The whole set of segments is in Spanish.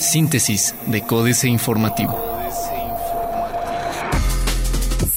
Síntesis de Códice Informativo.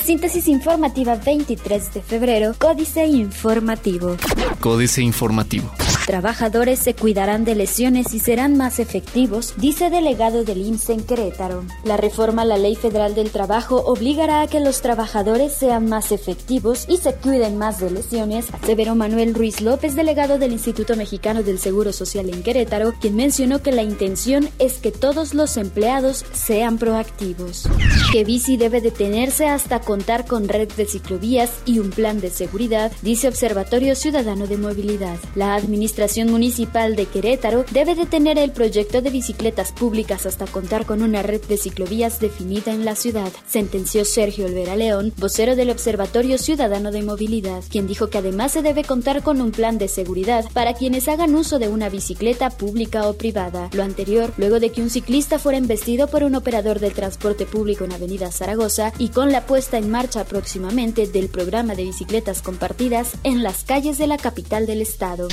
Síntesis informativa 23 de febrero, Códice Informativo. Códice Informativo. Trabajadores se cuidarán de lesiones y serán más efectivos, dice delegado del IMSS en Querétaro. La reforma a la Ley Federal del Trabajo obligará a que los trabajadores sean más efectivos y se cuiden más de lesiones, aseveró Manuel Ruiz López, delegado del Instituto Mexicano del Seguro Social en Querétaro, quien mencionó que la intención es que todos los empleados sean proactivos. Que bici debe detenerse hasta contar con red de ciclovías y un plan de seguridad, dice Observatorio Ciudadano de Movilidad. La administración Administración Municipal de Querétaro debe detener el proyecto de bicicletas públicas hasta contar con una red de ciclovías definida en la ciudad, sentenció Sergio Olvera León, vocero del Observatorio Ciudadano de Movilidad, quien dijo que además se debe contar con un plan de seguridad para quienes hagan uso de una bicicleta pública o privada. Lo anterior, luego de que un ciclista fuera embestido por un operador del transporte público en Avenida Zaragoza y con la puesta en marcha próximamente del programa de bicicletas compartidas en las calles de la capital del estado.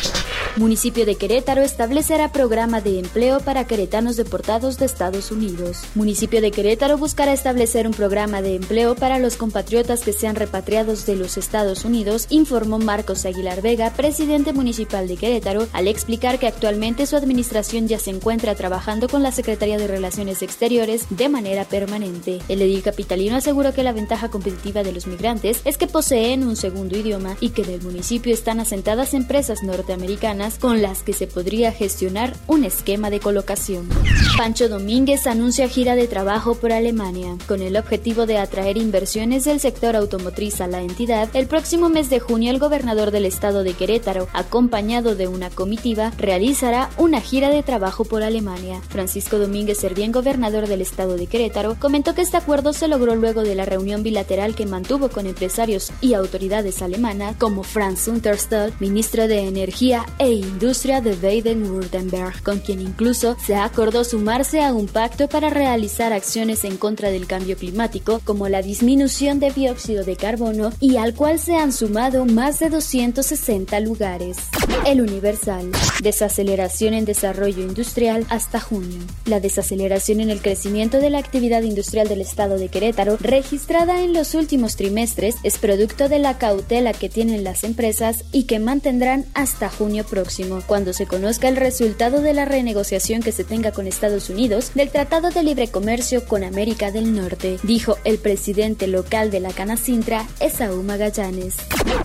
Municipio de Querétaro establecerá programa de empleo para queretanos deportados de Estados Unidos. Municipio de Querétaro buscará establecer un programa de empleo para los compatriotas que sean repatriados de los Estados Unidos, informó Marcos Aguilar Vega, presidente municipal de Querétaro, al explicar que actualmente su administración ya se encuentra trabajando con la Secretaría de Relaciones Exteriores de manera permanente. El edil capitalino aseguró que la ventaja competitiva de los migrantes es que poseen un segundo idioma y que en el municipio están asentadas empresas norteamericanas con las que se podría gestionar un esquema de colocación. Pancho Domínguez anuncia gira de trabajo por Alemania. Con el objetivo de atraer inversiones del sector automotriz a la entidad, el próximo mes de junio el gobernador del estado de Querétaro, acompañado de una comitiva, realizará una gira de trabajo por Alemania. Francisco Domínguez Servién, gobernador del estado de Querétaro, comentó que este acuerdo se logró luego de la reunión bilateral que mantuvo con empresarios y autoridades alemanas como Franz Unterstall, ministro de Energía e Industria de Baden-Württemberg, con quien incluso se acordó sumarse a un pacto para realizar acciones en contra del cambio climático, como la disminución de dióxido de carbono, y al cual se han sumado más de 260 lugares. El Universal. Desaceleración en desarrollo industrial hasta junio. La desaceleración en el crecimiento de la actividad industrial del estado de Querétaro, registrada en los últimos trimestres, es producto de la cautela que tienen las empresas y que mantendrán hasta junio próximo cuando se conozca el resultado de la renegociación que se tenga con Estados Unidos del Tratado de Libre Comercio con América del Norte, dijo el presidente local de la Canacintra, Esaú Magallanes.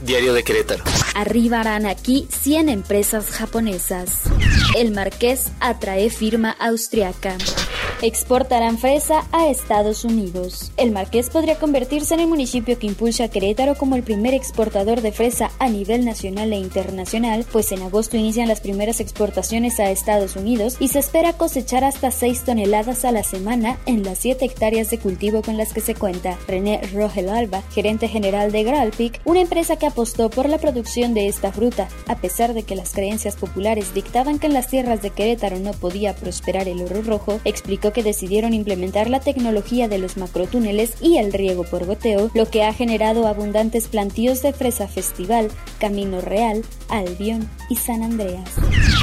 Diario de Querétaro. Arribarán aquí 100 empresas japonesas. El Marqués atrae firma austriaca exportarán fresa a Estados Unidos. El Marqués podría convertirse en el municipio que impulsa a Querétaro como el primer exportador de fresa a nivel nacional e internacional, pues en agosto inician las primeras exportaciones a Estados Unidos y se espera cosechar hasta 6 toneladas a la semana en las 7 hectáreas de cultivo con las que se cuenta. René Rogel Alba, gerente general de Gralpic, una empresa que apostó por la producción de esta fruta, a pesar de que las creencias populares dictaban que en las tierras de Querétaro no podía prosperar el oro rojo, explicó que decidieron implementar la tecnología de los macrotúneles y el riego por goteo, lo que ha generado abundantes plantíos de fresa festival, Camino Real, Albion y San Andreas.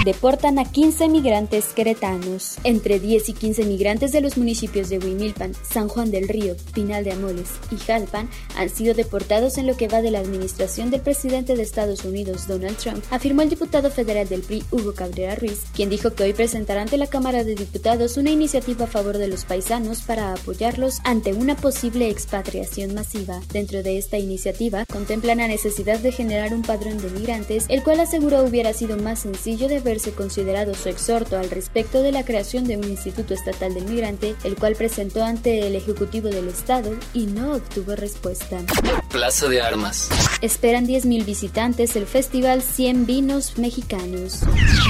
Deportan a 15 migrantes queretanos. Entre 10 y 15 migrantes de los municipios de Huimilpan, San Juan del Río, Pinal de Amoles y Jalpan han sido deportados en lo que va de la administración del presidente de Estados Unidos, Donald Trump, afirmó el diputado federal del PRI, Hugo Cabrera Ruiz, quien dijo que hoy presentará ante la Cámara de Diputados una iniciativa a favor de los paisanos para apoyarlos ante una posible expatriación masiva. Dentro de esta iniciativa, contemplan la necesidad de generar un padrón de migrantes, el cual aseguró hubiera sido más sencillo de verse considerado su exhorto al respecto de la creación de un Instituto Estatal del Migrante, el cual presentó ante el Ejecutivo del Estado y no obtuvo respuesta. Plaza de Armas. Esperan 10.000 visitantes el Festival 100 Vinos Mexicanos.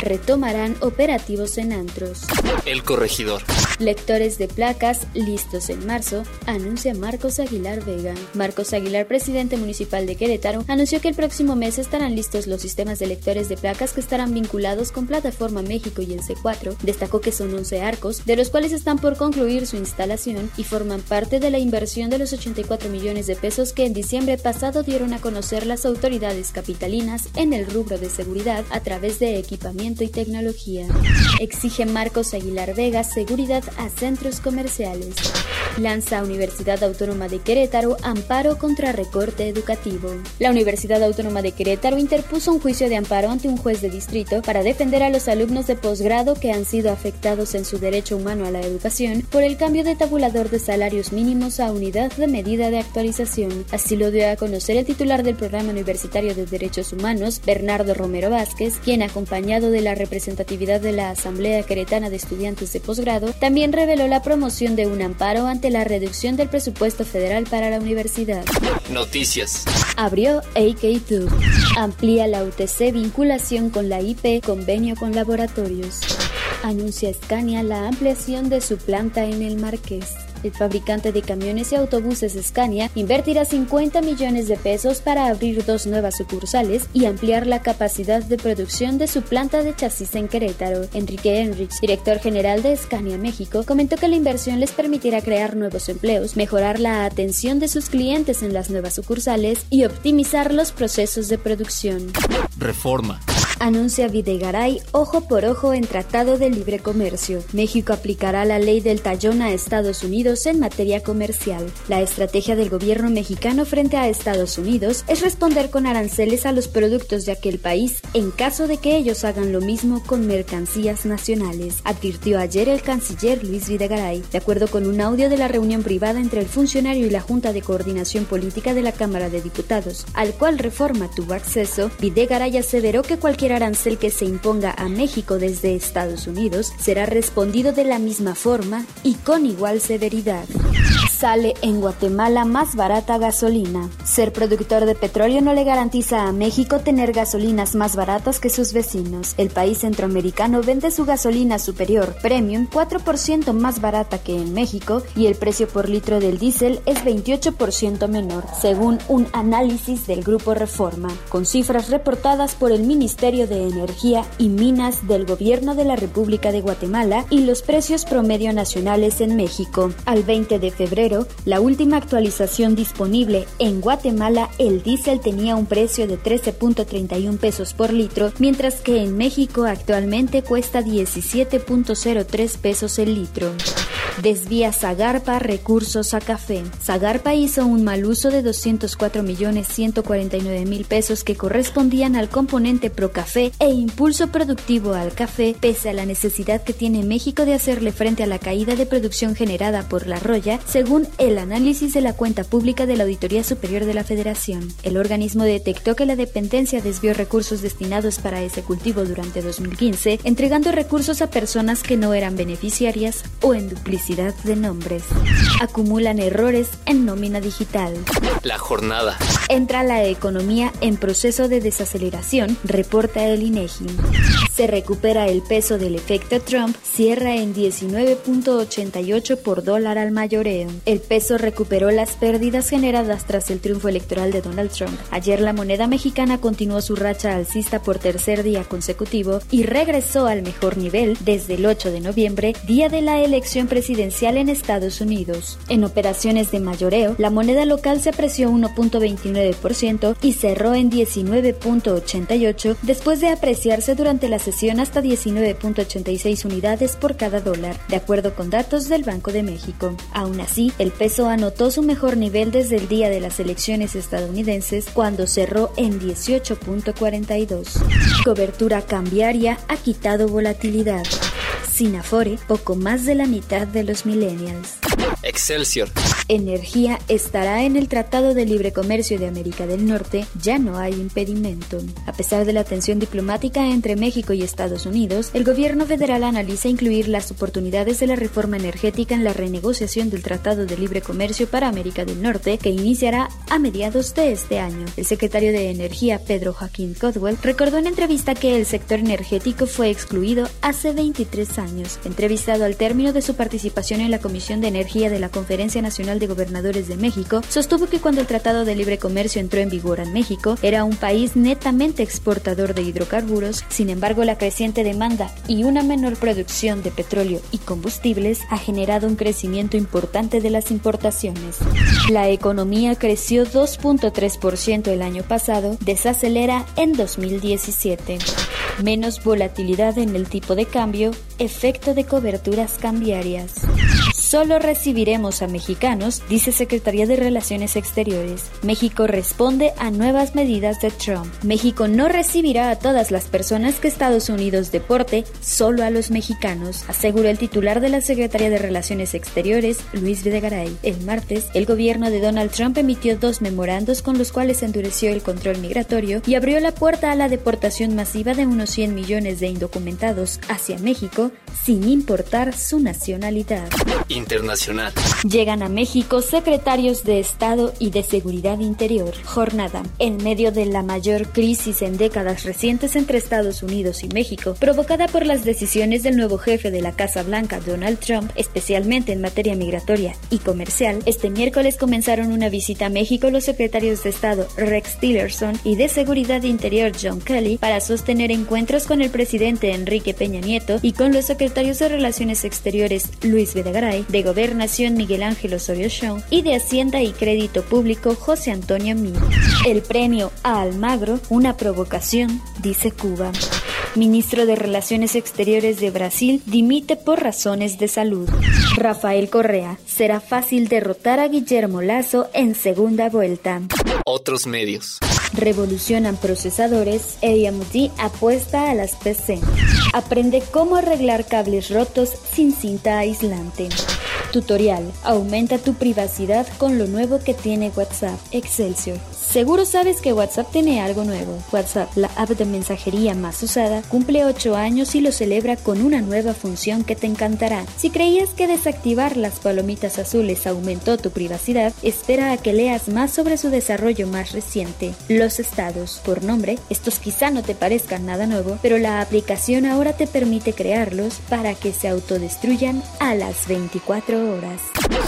Retomarán operativos en antros. El Corregidor. Lectores de placas listos en marzo, anuncia Marcos Aguilar Vega. Marcos Aguilar, presidente municipal de Querétaro, anunció que el próximo mes estarán listos los sistemas de lectores de placas que estarán vinculados con Plataforma México y el C4. Destacó que son 11 arcos, de los cuales están por concluir su instalación y forman parte de la inversión de los 84 millones de pesos que en diciembre pasado dieron a conocer las autoridades capitalinas en el rubro de seguridad a través de equipamiento y tecnología. Exige Marcos Aguilar Vega seguridad a centros comerciales. Lanza Universidad Autónoma de Querétaro amparo contra recorte educativo. La Universidad Autónoma de Querétaro interpuso un juicio de amparo ante un juez de distrito para defender a los alumnos de posgrado que han sido afectados en su derecho humano a la educación por el cambio de tabulador de salarios mínimos a unidad de medida de actualización. Así lo dio a conocer el titular del Programa Universitario de Derechos Humanos, Bernardo Romero Vázquez, quien acompañado de la representatividad de la Asamblea Queretana de Estudiantes de Posgrado, también reveló la promoción de un amparo ante la reducción del presupuesto federal para la universidad. Noticias. Abrió AK2. Amplía la UTC vinculación con la IP, convenio con laboratorios. Anuncia Scania la ampliación de su planta en el Marqués. El fabricante de camiones y autobuses Scania invertirá 50 millones de pesos para abrir dos nuevas sucursales y ampliar la capacidad de producción de su planta de chasis en Querétaro. Enrique Enrich, director general de Scania México, comentó que la inversión les permitirá crear nuevos empleos, mejorar la atención de sus clientes en las nuevas sucursales y optimizar los procesos de producción. Reforma anuncia Videgaray ojo por ojo en Tratado de Libre Comercio. México aplicará la ley del tallón a Estados Unidos en materia comercial. La estrategia del gobierno mexicano frente a Estados Unidos es responder con aranceles a los productos de aquel país en caso de que ellos hagan lo mismo con mercancías nacionales, advirtió ayer el canciller Luis Videgaray. De acuerdo con un audio de la reunión privada entre el funcionario y la Junta de Coordinación Política de la Cámara de Diputados, al cual Reforma tuvo acceso, Videgaray aseveró que cualquier arancel que se imponga a México desde Estados Unidos será respondido de la misma forma y con igual severidad. Sale en Guatemala más barata gasolina. Ser productor de petróleo no le garantiza a México tener gasolinas más baratas que sus vecinos. El país centroamericano vende su gasolina superior premium 4% más barata que en México y el precio por litro del diésel es 28% menor, según un análisis del Grupo Reforma, con cifras reportadas por el Ministerio de Energía y Minas del Gobierno de la República de Guatemala y los precios promedio nacionales en México. Al 20 de febrero, la última actualización disponible en Guatemala, el diésel tenía un precio de 13.31 pesos por litro, mientras que en México actualmente cuesta 17.03 pesos el litro. Desvía Zagarpa recursos a café. Zagarpa hizo un mal uso de 204 millones 149 mil pesos que correspondían al componente pro café e impulso productivo al café, pese a la necesidad que tiene México de hacerle frente a la caída de producción generada por la roya, según el análisis de la cuenta pública de la Auditoría Superior de la Federación. El organismo detectó que la dependencia desvió recursos destinados para ese cultivo durante 2015, entregando recursos a personas que no eran beneficiarias o en duplicidad de nombres. Acumulan errores en nómina digital. La jornada. Entra la economía en proceso de desaceleración, reporta el INEGI. Se recupera el peso del efecto Trump, cierra en 19.88 por dólar al mayoreo. El peso recuperó las pérdidas generadas tras el triunfo electoral de Donald Trump. Ayer la moneda mexicana continuó su racha alcista por tercer día consecutivo y regresó al mejor nivel desde el 8 de noviembre, día de la elección presidencial en Estados Unidos. En operaciones de mayoreo, la moneda local se apreció 1.29% y cerró en 19.88 después de apreciarse durante la hasta 19.86 unidades por cada dólar, de acuerdo con datos del Banco de México. Aún así, el peso anotó su mejor nivel desde el día de las elecciones estadounidenses, cuando cerró en 18.42. Cobertura cambiaria ha quitado volatilidad. Sin Afore, poco más de la mitad de los millennials. Excelsior. Energía estará en el Tratado de Libre Comercio de América del Norte, ya no hay impedimento. A pesar de la tensión diplomática entre México y Estados Unidos, el gobierno federal analiza incluir las oportunidades de la reforma energética en la renegociación del Tratado de Libre Comercio para América del Norte, que iniciará a mediados de este año. El secretario de Energía, Pedro Joaquín Codwell, recordó en entrevista que el sector energético fue excluido hace 23 años. Entrevistado al término de su participación en la Comisión de Energía de la Conferencia Nacional de Gobernadores de México, sostuvo que cuando el Tratado de Libre Comercio entró en vigor en México, era un país netamente exportador de hidrocarburos, sin embargo la creciente demanda y una menor producción de petróleo y combustibles ha generado un crecimiento importante de las importaciones. La economía creció 2.3% el año pasado, desacelera en 2017. Menos volatilidad en el tipo de cambio, efecto de coberturas cambiarias. Solo recibiremos a mexicanos, dice Secretaría de Relaciones Exteriores. México responde a nuevas medidas de Trump. México no recibirá a todas las personas que Estados Unidos deporte, solo a los mexicanos, aseguró el titular de la Secretaría de Relaciones Exteriores, Luis Videgaray. El martes, el gobierno de Donald Trump emitió dos memorandos con los cuales endureció el control migratorio y abrió la puerta a la deportación masiva de unos 100 millones de indocumentados hacia México sin importar su nacionalidad internacional. Llegan a México secretarios de Estado y de Seguridad Interior. Jornada. En medio de la mayor crisis en décadas recientes entre Estados Unidos y México, provocada por las decisiones del nuevo jefe de la Casa Blanca, Donald Trump, especialmente en materia migratoria y comercial, este miércoles comenzaron una visita a México los secretarios de Estado Rex Tillerson y de Seguridad Interior John Kelly para sostener encuentros con el presidente Enrique Peña Nieto y con los secretarios de Relaciones Exteriores Luis Videgaray, de Gobernación Miguel Ángel Osorio Chong y de Hacienda y Crédito Público José Antonio Mí. El premio a Almagro, una provocación, dice Cuba. Ministro de Relaciones Exteriores de Brasil dimite por razones de salud. Rafael Correa, será fácil derrotar a Guillermo Lazo en segunda vuelta. Otros medios. Revolucionan procesadores, AMD apuesta a las PC. Aprende cómo arreglar cables rotos sin cinta aislante. Tutorial. Aumenta tu privacidad con lo nuevo que tiene WhatsApp. Excelsior. Seguro sabes que WhatsApp tiene algo nuevo. WhatsApp, la app de mensajería más usada, cumple 8 años y lo celebra con una nueva función que te encantará. Si creías que desactivar las palomitas azules aumentó tu privacidad, espera a que leas más sobre su desarrollo más reciente. Los estados, por nombre, estos quizá no te parezcan nada nuevo, pero la aplicación ahora te permite crearlos para que se autodestruyan a las 24 horas.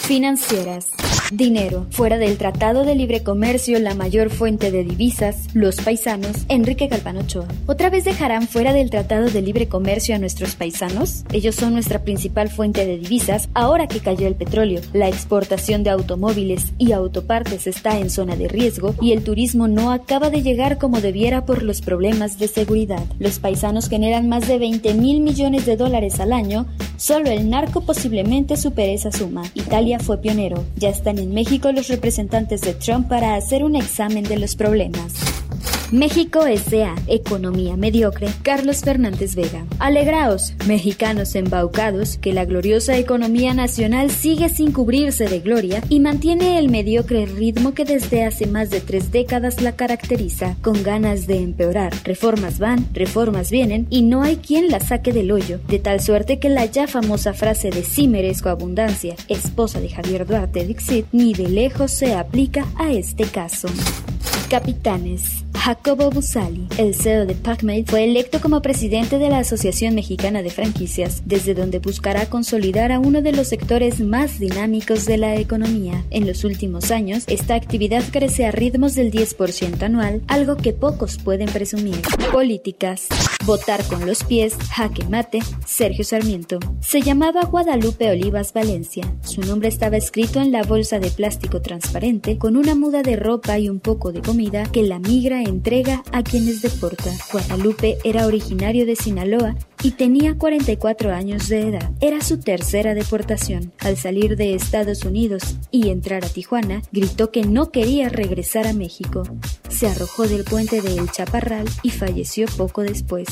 Financieras. Dinero. Fuera del Tratado de Libre Comercio, la mayor fuente de divisas, los paisanos, Enrique Galván Ochoa. ¿Otra vez dejarán fuera del Tratado de Libre Comercio a nuestros paisanos? Ellos son nuestra principal fuente de divisas ahora que cayó el petróleo. La exportación de automóviles y autopartes está en zona de riesgo y el turismo no acaba de llegar como debiera por los problemas de seguridad. Los paisanos generan más de 20 mil millones de dólares al año. Solo el narco posiblemente supere suma. Italia fue pionero. Ya están en México los representantes de Trump para hacer un examen de los problemas. México S.A. Economía mediocre. Carlos Fernández Vega. Alegraos, mexicanos embaucados, que la gloriosa economía nacional sigue sin cubrirse de gloria y mantiene el mediocre ritmo que desde hace más de tres décadas la caracteriza, con ganas de empeorar. Reformas van, reformas vienen y no hay quien la saque del hoyo, de tal suerte que la ya famosa frase de sí merezco abundancia, esposa de Javier Duarte Dixit, ni de lejos se aplica a este caso. Capitanes. Jacobo Busali, el CEO de PacMate, fue electo como presidente de la Asociación Mexicana de Franquicias, desde donde buscará consolidar a uno de los sectores más dinámicos de la economía. En los últimos años, esta actividad crece a ritmos del 10% anual, algo que pocos pueden presumir. Políticas. Votar con los pies, jaque mate, Sergio Sarmiento. Se llamaba Guadalupe Olivas Valencia. Su nombre estaba escrito en la bolsa de plástico transparente con una muda de ropa y un poco de comida que la migra entrega a quienes deporta. Guadalupe era originario de Sinaloa y tenía 44 años de edad. Era su tercera deportación. Al salir de Estados Unidos y entrar a Tijuana, gritó que no quería regresar a México. Se arrojó del puente de El Chaparral y falleció poco después.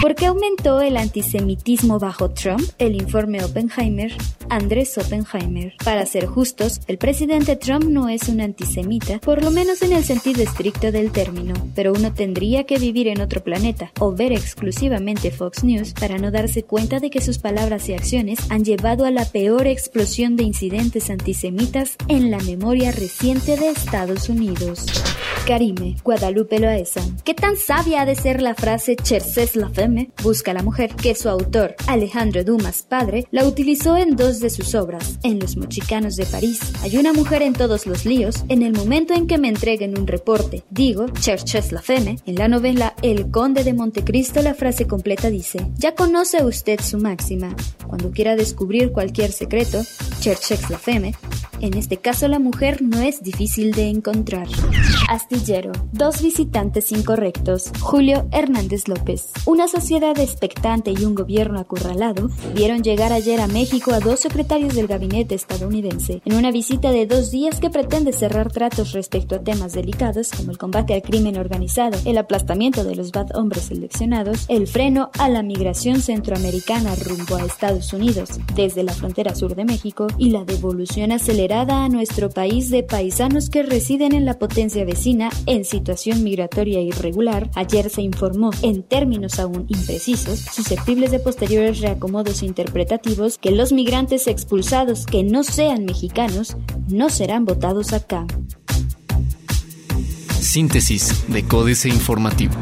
¿Por qué aumentó el antisemitismo bajo Trump? El informe Oppenheimer, Andrés Oppenheimer. Para ser justos, el presidente Trump no es un antisemita, por lo menos en el sentido estricto del término, pero uno tendría que vivir en otro planeta o ver exclusivamente Fox News para no darse cuenta de que sus palabras y acciones han llevado a la peor explosión de incidentes antisemitas en la memoria reciente de Estados Unidos. Karime, Guadalupe Loaesa. ¿Qué tan sabia ha de ser la frase Cherchez la femme? Busca la mujer, que su autor, Alejandro Dumas padre, la utilizó en dos de sus obras. En Los Mochicanos de París, hay una mujer en todos los líos. En el momento en que me entreguen un reporte, digo Cherchez la femme. En la novela El Conde de Montecristo, la frase completa dice: Ya conoce usted su máxima. Cuando quiera descubrir cualquier secreto, Cherchez la femme, en este caso la mujer no es difícil de encontrar. Astillero. Dos visitantes incorrectos. Julio Hernández López. Una sociedad expectante y un gobierno acurralado vieron llegar ayer a México a dos secretarios del gabinete estadounidense en una visita de dos días que pretende cerrar tratos respecto a temas delicados como el combate al crimen organizado, el aplastamiento de los bad hombres seleccionados, el freno a la migración centroamericana rumbo a Estados Unidos desde la frontera sur de México y la devolución acelerada a nuestro país de paisanos que residen en la potencia vecina en situación migratoria irregular, ayer se informó, en términos aún imprecisos, susceptibles de posteriores reacomodos interpretativos, que los migrantes expulsados que no sean mexicanos no serán votados acá. Síntesis de Códice Informativo.